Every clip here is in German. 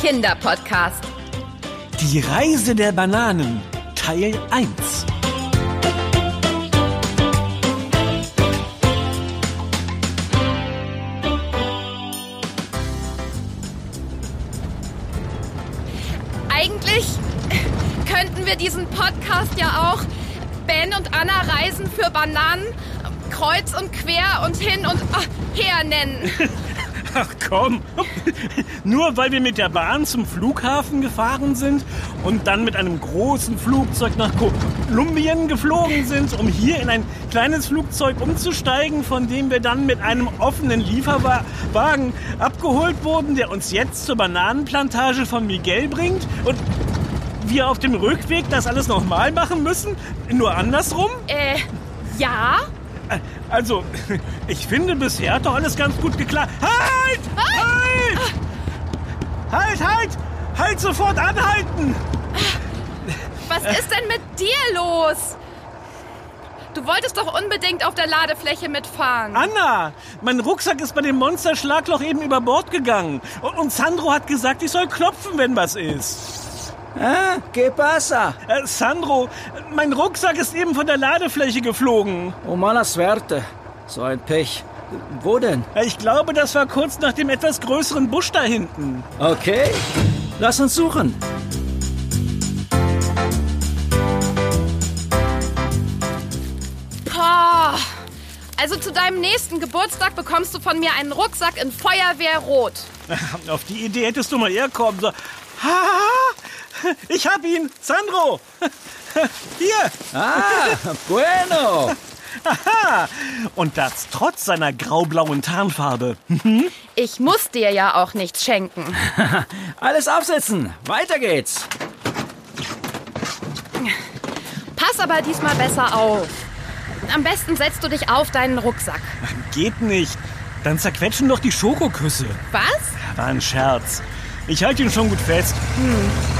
Kinderpodcast. Die Reise der Bananen, Teil 1. Eigentlich könnten wir diesen Podcast ja auch Ben und Anna reisen für Bananen kreuz und quer und hin und ach, her nennen. Ach komm, nur weil wir mit der Bahn zum Flughafen gefahren sind und dann mit einem großen Flugzeug nach Kolumbien geflogen sind, um hier in ein kleines Flugzeug umzusteigen, von dem wir dann mit einem offenen Lieferwagen abgeholt wurden, der uns jetzt zur Bananenplantage von Miguel bringt und wir auf dem Rückweg das alles nochmal machen müssen? Nur andersrum? Äh, ja. Also, ich finde, bisher hat doch alles ganz gut geklappt. Halt! Halt! Halt, halt! Halt sofort anhalten! Was ist denn mit dir los? Du wolltest doch unbedingt auf der Ladefläche mitfahren. Anna, mein Rucksack ist bei dem Monsterschlagloch eben über Bord gegangen. Und Sandro hat gesagt, ich soll klopfen, wenn was ist. Ah, ¿qué pasa? Äh, Sandro, mein Rucksack ist eben von der Ladefläche geflogen. Oh, mala suerte. So ein Pech. Wo denn? Äh, ich glaube, das war kurz nach dem etwas größeren Busch da hinten. Okay, lass uns suchen. Boah. Also zu deinem nächsten Geburtstag bekommst du von mir einen Rucksack in Feuerwehrrot. Auf die Idee hättest du mal eher kommen sollen. Ha! Ich hab ihn! Sandro! Hier! Ah, bueno! Aha! Und das trotz seiner graublauen Tarnfarbe. Ich muss dir ja auch nichts schenken. Alles aufsetzen! Weiter geht's! Pass aber diesmal besser auf. Am besten setzt du dich auf deinen Rucksack. Geht nicht. Dann zerquetschen doch die Schokoküsse. Was? War ein Scherz. Ich halte ihn schon gut fest. Hm.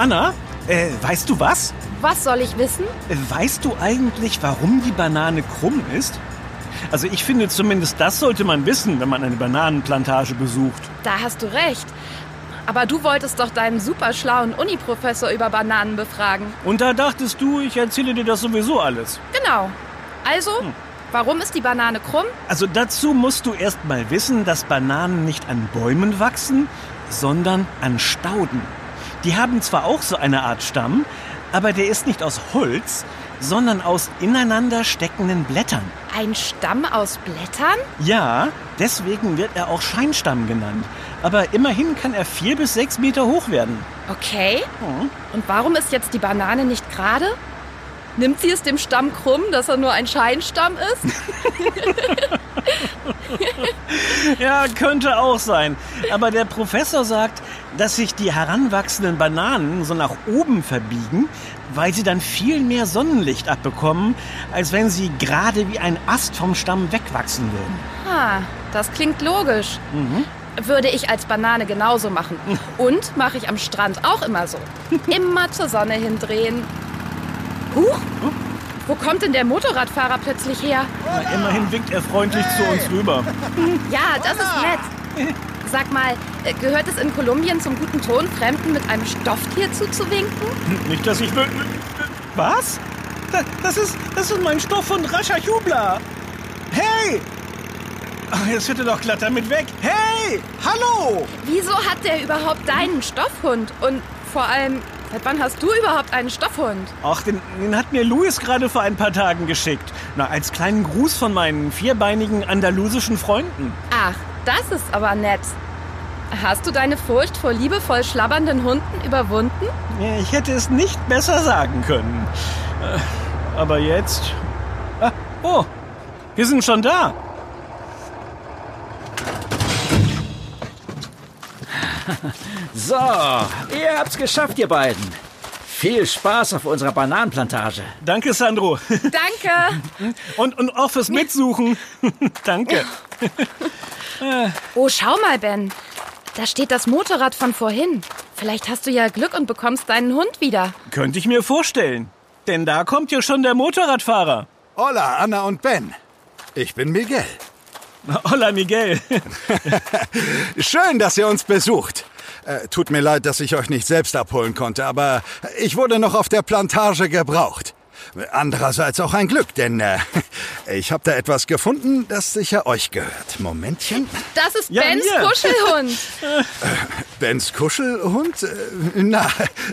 Anna, äh, weißt du was? Was soll ich wissen? Äh, weißt du eigentlich, warum die Banane krumm ist? Also ich finde zumindest das sollte man wissen, wenn man eine Bananenplantage besucht. Da hast du recht. Aber du wolltest doch deinen super schlauen Uni-Professor über Bananen befragen. Und da dachtest du, ich erzähle dir das sowieso alles. Genau. Also, hm. warum ist die Banane krumm? Also dazu musst du erst mal wissen, dass Bananen nicht an Bäumen wachsen, sondern an Stauden. Die haben zwar auch so eine Art Stamm, aber der ist nicht aus Holz, sondern aus ineinander steckenden Blättern. Ein Stamm aus Blättern? Ja, deswegen wird er auch Scheinstamm genannt. Aber immerhin kann er vier bis sechs Meter hoch werden. Okay. Mhm. Und warum ist jetzt die Banane nicht gerade? Nimmt sie es dem Stamm krumm, dass er nur ein Scheinstamm ist? ja, könnte auch sein. Aber der Professor sagt, dass sich die heranwachsenden Bananen so nach oben verbiegen, weil sie dann viel mehr Sonnenlicht abbekommen, als wenn sie gerade wie ein Ast vom Stamm wegwachsen würden. Ah, das klingt logisch. Mhm. Würde ich als Banane genauso machen. Und mache ich am Strand auch immer so. Immer zur Sonne hindrehen. Huch! Wo kommt denn der Motorradfahrer plötzlich her? Na, immerhin winkt er freundlich zu uns rüber. Ja, das ist nett. Sag mal, äh, gehört es in Kolumbien zum guten Ton, Fremden mit einem Stofftier zuzuwinken? Nicht, dass ich... Was? Das ist, das ist mein Stoffhund Rascha Jubla. Hey! Ach, jetzt wird er doch glatt damit weg. Hey! Hallo! Wieso hat der überhaupt deinen Stoffhund? Und vor allem, Seit wann hast du überhaupt einen Stoffhund? Ach, den, den, hat mir Luis gerade vor ein paar Tagen geschickt. Na, als kleinen Gruß von meinen vierbeinigen andalusischen Freunden. Ach, das ist aber nett. Hast du deine Furcht vor liebevoll schlabbernden Hunden überwunden? Ich hätte es nicht besser sagen können. Äh, aber jetzt. Ah, oh, wir sind schon da. So, ihr habt's geschafft, ihr beiden. Viel Spaß auf unserer Bananenplantage. Danke, Sandro. Danke. Und, und auch fürs Mitsuchen. Danke. Oh, schau mal, Ben. Da steht das Motorrad von vorhin. Vielleicht hast du ja Glück und bekommst deinen Hund wieder. Könnte ich mir vorstellen. denn da kommt ja schon der Motorradfahrer. Hola, Anna und Ben. Ich bin Miguel. Hola, Miguel. Schön, dass ihr uns besucht. Äh, tut mir leid, dass ich euch nicht selbst abholen konnte, aber ich wurde noch auf der Plantage gebraucht. Andererseits auch ein Glück, denn äh, ich habe da etwas gefunden, das sicher euch gehört. Momentchen. Das ist Ja, Bens mir. Kuschelhund. Bens Kuschelhund? Äh, Na,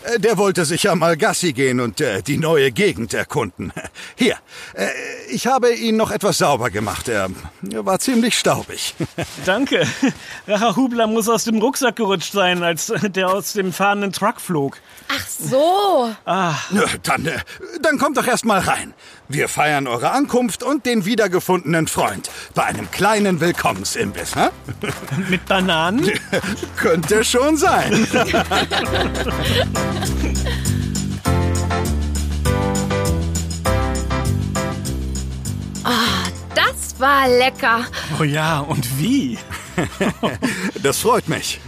äh, der wollte sicher mal Gassi gehen und äh, die neue Gegend erkunden. Hier, ich habe ihn noch etwas sauber gemacht. Er, war ziemlich staubig. Danke. Rahahubla muss aus dem Rucksack gerutscht sein, als der aus dem fahrenden Truck flog. Ach so. Nö, Dann, dann kommt doch erst mal rein. Wir feiern eure Ankunft und den wiedergefundenen Freund bei einem kleinen Willkommensimbiss. Hä? Mit Bananen? Könnte schon sein. Das war lecker. Oh ja, und wie? Das freut mich.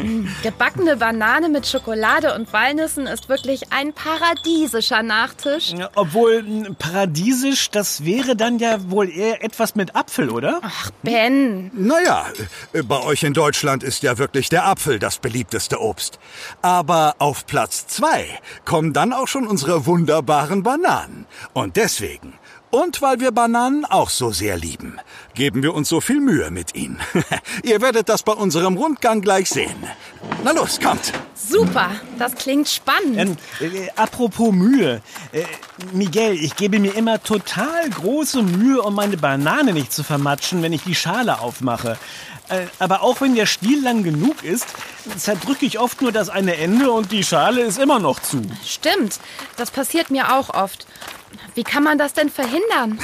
Gebackene Banane mit Schokolade und Walnüssen ist wirklich ein paradiesischer Nachtisch. Obwohl m, paradiesisch, das wäre dann ja wohl eher etwas mit Apfel, oder? Ach, Ben. Naja, äh, bei euch in Deutschland ist ja wirklich der Apfel das beliebteste Obst. Aber auf Platz zwei kommen dann auch schon unsere wunderbaren Bananen. Und deswegen, und weil wir Bananen auch so sehr lieben, geben wir uns so viel Mühe mit ihnen. Ihr werdet das bei unserem Rundgang gleich sehen. Na los, kommt. Super. Das klingt spannend. Ähm, äh, apropos Mühe. Äh, Miguel, ich gebe mir immer total große Mühe, um meine Banane nicht zu vermatschen, wenn ich die Schale aufmache. Äh, aber auch wenn der Stiel lang genug ist, zerdrücke ich oft nur das eine Ende und die Schale ist immer noch zu. Stimmt. Das passiert mir auch oft. Wie kann man das denn verhindern?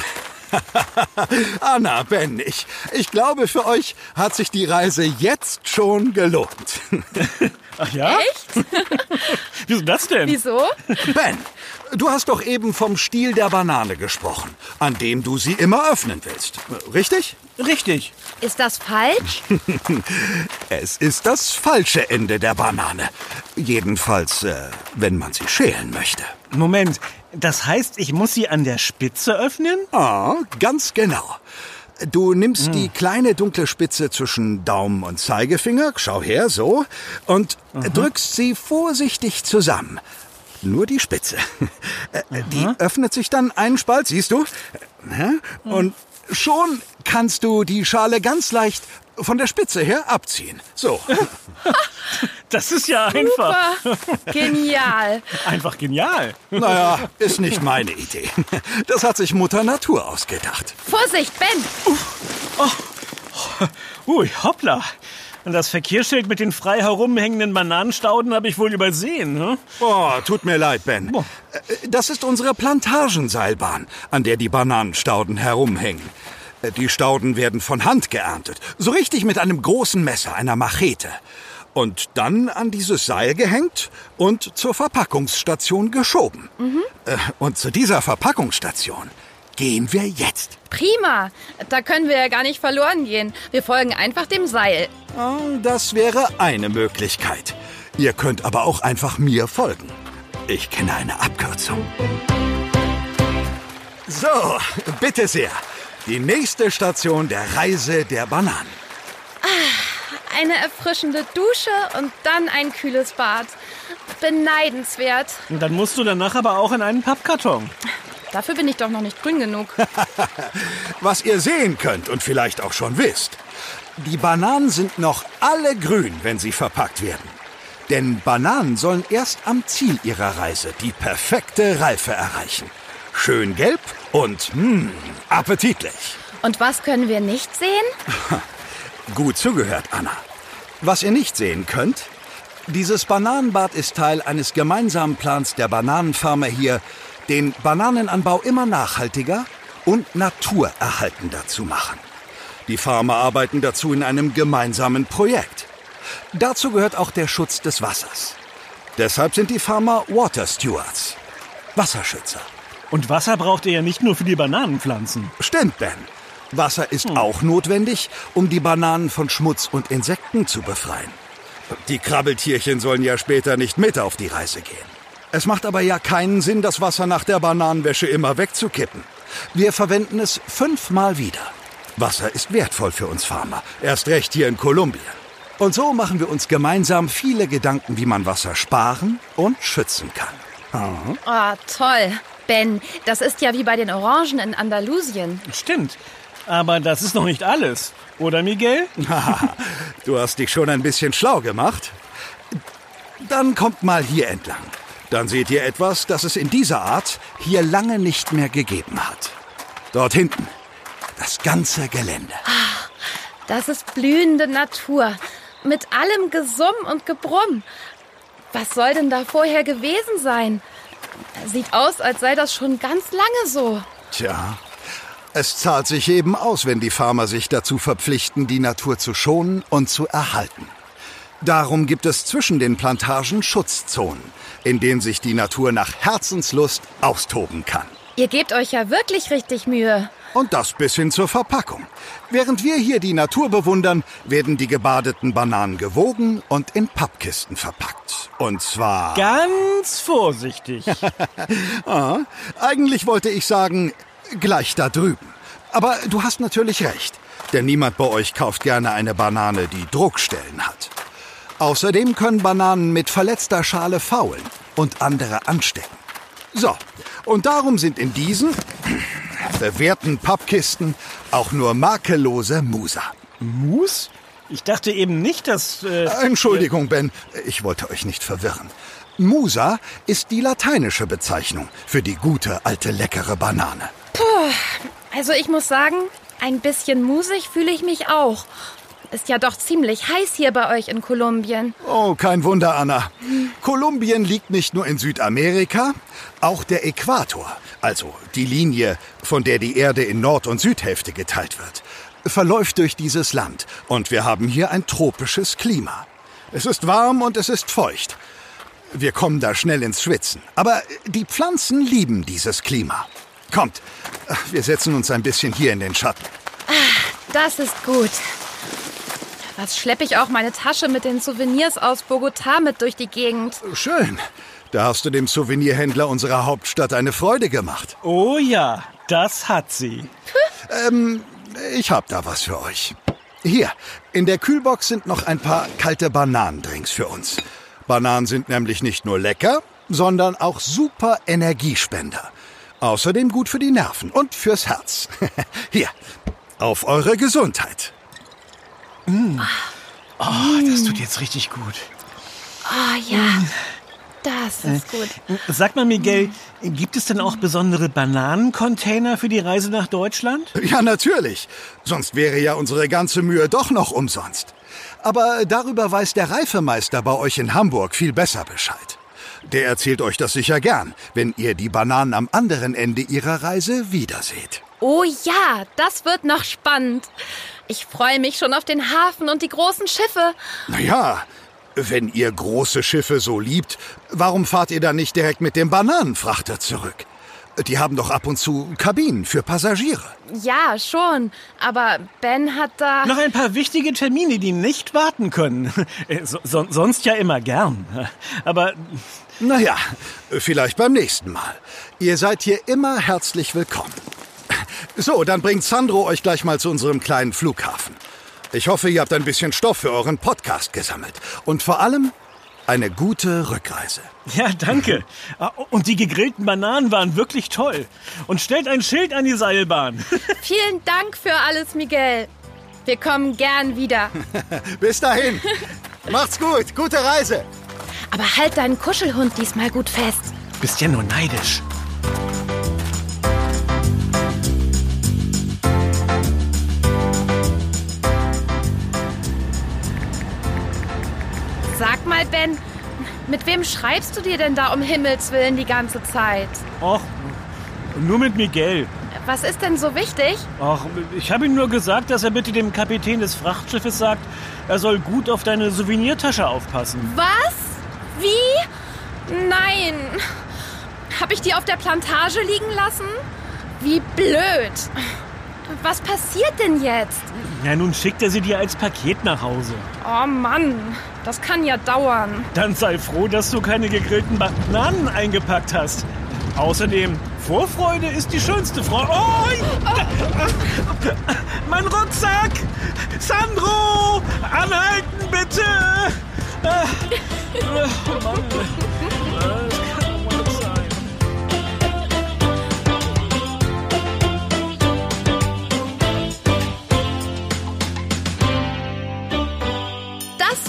Anna, Ben, ich, ich glaube, für euch hat sich die Reise jetzt schon gelohnt. Ach ja? Echt? Wieso das denn? Wieso? Ben, du hast doch eben vom Stiel der Banane gesprochen, an dem du sie immer öffnen willst. Richtig? Richtig. Ist das falsch? Es ist das falsche Ende der Banane. Jedenfalls, äh, wenn man sie schälen möchte. Moment, das heißt, ich muss sie an der Spitze öffnen? Ah, ganz genau. Du nimmst die kleine dunkle Spitze zwischen Daumen und Zeigefinger, schau her, so, und drückst sie vorsichtig zusammen. Nur die Spitze. Äh, Die öffnet sich dann einen Spalt, siehst du? Hä? Und schon kannst du die Schale ganz leicht von der Spitze her abziehen. So. Das ist ja einfach. Super. Genial. Einfach genial. Naja, ist nicht meine Idee. Das hat sich Mutter Natur ausgedacht. Vorsicht, Ben. Ui, hoppla. Und das Verkehrsschild mit den frei herumhängenden Bananenstauden habe ich wohl übersehen, ne? Oh, tut mir leid, Ben. Äh, Das ist unsere Plantagenseilbahn, an der die Bananenstauden herumhängen. Äh, Die Stauden werden von Hand geerntet, so richtig mit einem großen Messer, einer Machete. Und dann an dieses Seil gehängt und zur Verpackungsstation geschoben. Äh, Und zu dieser Verpackungsstation gehen wir jetzt. Prima. Da können wir ja gar nicht verloren gehen. Wir folgen einfach dem Seil. Ah, Das wäre eine Möglichkeit. Ihr könnt aber auch einfach mir folgen. Ich kenne eine Abkürzung. So, bitte sehr. Die nächste Station der Reise der Bananen. Eine erfrischende Dusche und dann ein kühles Bad. Beneidenswert. Und dann musst du danach aber auch in einen Pappkarton. Dafür bin ich doch noch nicht grün genug. Was ihr sehen könnt und vielleicht auch schon wisst. Die Bananen sind noch alle grün, wenn sie verpackt werden. Denn Bananen sollen erst am Ziel ihrer Reise die perfekte Reife erreichen. Schön gelb und mh, appetitlich. Und was können wir nicht sehen? Gut zugehört, Anna. Was ihr nicht sehen könnt, dieses Bananenbad ist Teil eines gemeinsamen Plans der Bananenfarmer hier, den Bananenanbau immer nachhaltiger und naturerhaltender zu machen. Die Farmer arbeiten dazu in einem gemeinsamen Projekt. Dazu gehört auch der Schutz des Wassers. Deshalb sind die Farmer Water Stewards, Wasserschützer. Und Wasser braucht ihr ja nicht nur für die Bananenpflanzen. Stimmt, Ben. Wasser ist auch notwendig, um die Bananen von Schmutz und Insekten zu befreien. Die Krabbeltierchen sollen ja später nicht mit auf die Reise gehen. Es macht aber ja keinen Sinn, das Wasser nach der Bananenwäsche immer wegzukippen. Wir verwenden es fünfmal wieder. Wasser ist wertvoll für uns Farmer, erst recht hier in Kolumbien. Und so machen wir uns gemeinsam viele Gedanken, wie man Wasser sparen und schützen kann. Oh, toll. Ben, das ist ja wie bei den Orangen in Andalusien. Stimmt. Aber das ist noch nicht alles. Oder, Miguel? du hast dich schon ein bisschen schlau gemacht. Dann kommt mal hier entlang. Dann seht ihr etwas, das es in dieser Art hier lange nicht mehr gegeben hat. Dort hinten. Das ganze Gelände. Das ist blühende Natur. Mit allem Gesumm und Gebrumm. Was soll denn da vorher gewesen sein? Sieht aus, als sei das schon ganz lange so. Tja, es zahlt sich eben aus, wenn die Farmer sich dazu verpflichten, die Natur zu schonen und zu erhalten. Darum gibt es zwischen den Plantagen Schutzzonen, in denen sich die Natur nach Herzenslust austoben kann. Ihr gebt euch ja wirklich richtig Mühe. Und das bis hin zur Verpackung. Während wir hier die Natur bewundern, werden die gebadeten Bananen gewogen und in Pappkisten verpackt. Und zwar... Ganz vorsichtig. ah, eigentlich wollte ich sagen, gleich da drüben. Aber du hast natürlich recht. Denn niemand bei euch kauft gerne eine Banane, die Druckstellen hat. Außerdem können Bananen mit verletzter Schale faulen und andere anstecken. So, und darum sind in diesen bewährten Pappkisten auch nur makellose Musa. Mus? Ich dachte eben nicht, dass... Äh, Entschuldigung, Ben, ich wollte euch nicht verwirren. Musa ist die lateinische Bezeichnung für die gute, alte, leckere Banane. Puh, also ich muss sagen, ein bisschen musig fühle ich mich auch. Ist ja doch ziemlich heiß hier bei euch in Kolumbien. Oh, kein Wunder, Anna. Kolumbien liegt nicht nur in Südamerika, auch der Äquator, also die Linie, von der die Erde in Nord- und Südhälfte geteilt wird, verläuft durch dieses Land. Und wir haben hier ein tropisches Klima. Es ist warm und es ist feucht. Wir kommen da schnell ins Schwitzen. Aber die Pflanzen lieben dieses Klima. Kommt, wir setzen uns ein bisschen hier in den Schatten. Das ist gut. Was schleppe ich auch meine Tasche mit den Souvenirs aus Bogotá mit durch die Gegend? Schön. Da hast du dem Souvenirhändler unserer Hauptstadt eine Freude gemacht. Oh ja, das hat sie. ähm, ich hab da was für euch. Hier, in der Kühlbox sind noch ein paar kalte Bananendrinks für uns. Bananen sind nämlich nicht nur lecker, sondern auch super Energiespender. Außerdem gut für die Nerven und fürs Herz. Hier, auf eure Gesundheit. Mm. Oh, das tut jetzt richtig gut. Oh ja, das ist gut. Sag mal, Miguel, gibt es denn auch besondere Bananencontainer für die Reise nach Deutschland? Ja, natürlich. Sonst wäre ja unsere ganze Mühe doch noch umsonst. Aber darüber weiß der Reifemeister bei euch in Hamburg viel besser Bescheid. Der erzählt euch das sicher gern, wenn ihr die Bananen am anderen Ende ihrer Reise wiederseht. Oh ja, das wird noch spannend. Ich freue mich schon auf den Hafen und die großen Schiffe. Naja, wenn ihr große Schiffe so liebt, warum fahrt ihr dann nicht direkt mit dem Bananenfrachter zurück? Die haben doch ab und zu Kabinen für Passagiere. Ja, schon. Aber Ben hat da. Noch ein paar wichtige Termine, die nicht warten können. So, so, sonst ja immer gern. Aber. Naja, vielleicht beim nächsten Mal. Ihr seid hier immer herzlich willkommen. So, dann bringt Sandro euch gleich mal zu unserem kleinen Flughafen. Ich hoffe, ihr habt ein bisschen Stoff für euren Podcast gesammelt. Und vor allem eine gute Rückreise. Ja, danke. Und die gegrillten Bananen waren wirklich toll. Und stellt ein Schild an die Seilbahn. Vielen Dank für alles, Miguel. Wir kommen gern wieder. Bis dahin. Macht's gut. Gute Reise. Aber halt deinen Kuschelhund diesmal gut fest. Bist ja nur neidisch. Sag mal, Ben, mit wem schreibst du dir denn da um Himmels Willen die ganze Zeit? Och, nur mit Miguel. Was ist denn so wichtig? Ach, ich habe ihm nur gesagt, dass er bitte dem Kapitän des Frachtschiffes sagt, er soll gut auf deine Souvenirtasche aufpassen. Was? Nein. Hab ich die auf der Plantage liegen lassen? Wie blöd. Was passiert denn jetzt? Ja, nun schickt er sie dir als Paket nach Hause. Oh Mann, das kann ja dauern. Dann sei froh, dass du keine gegrillten Bananen eingepackt hast. Außerdem, Vorfreude ist die schönste Freude. Oh, oh. Mein Rucksack! Sandro! Anhalten, bitte! Oh Mann.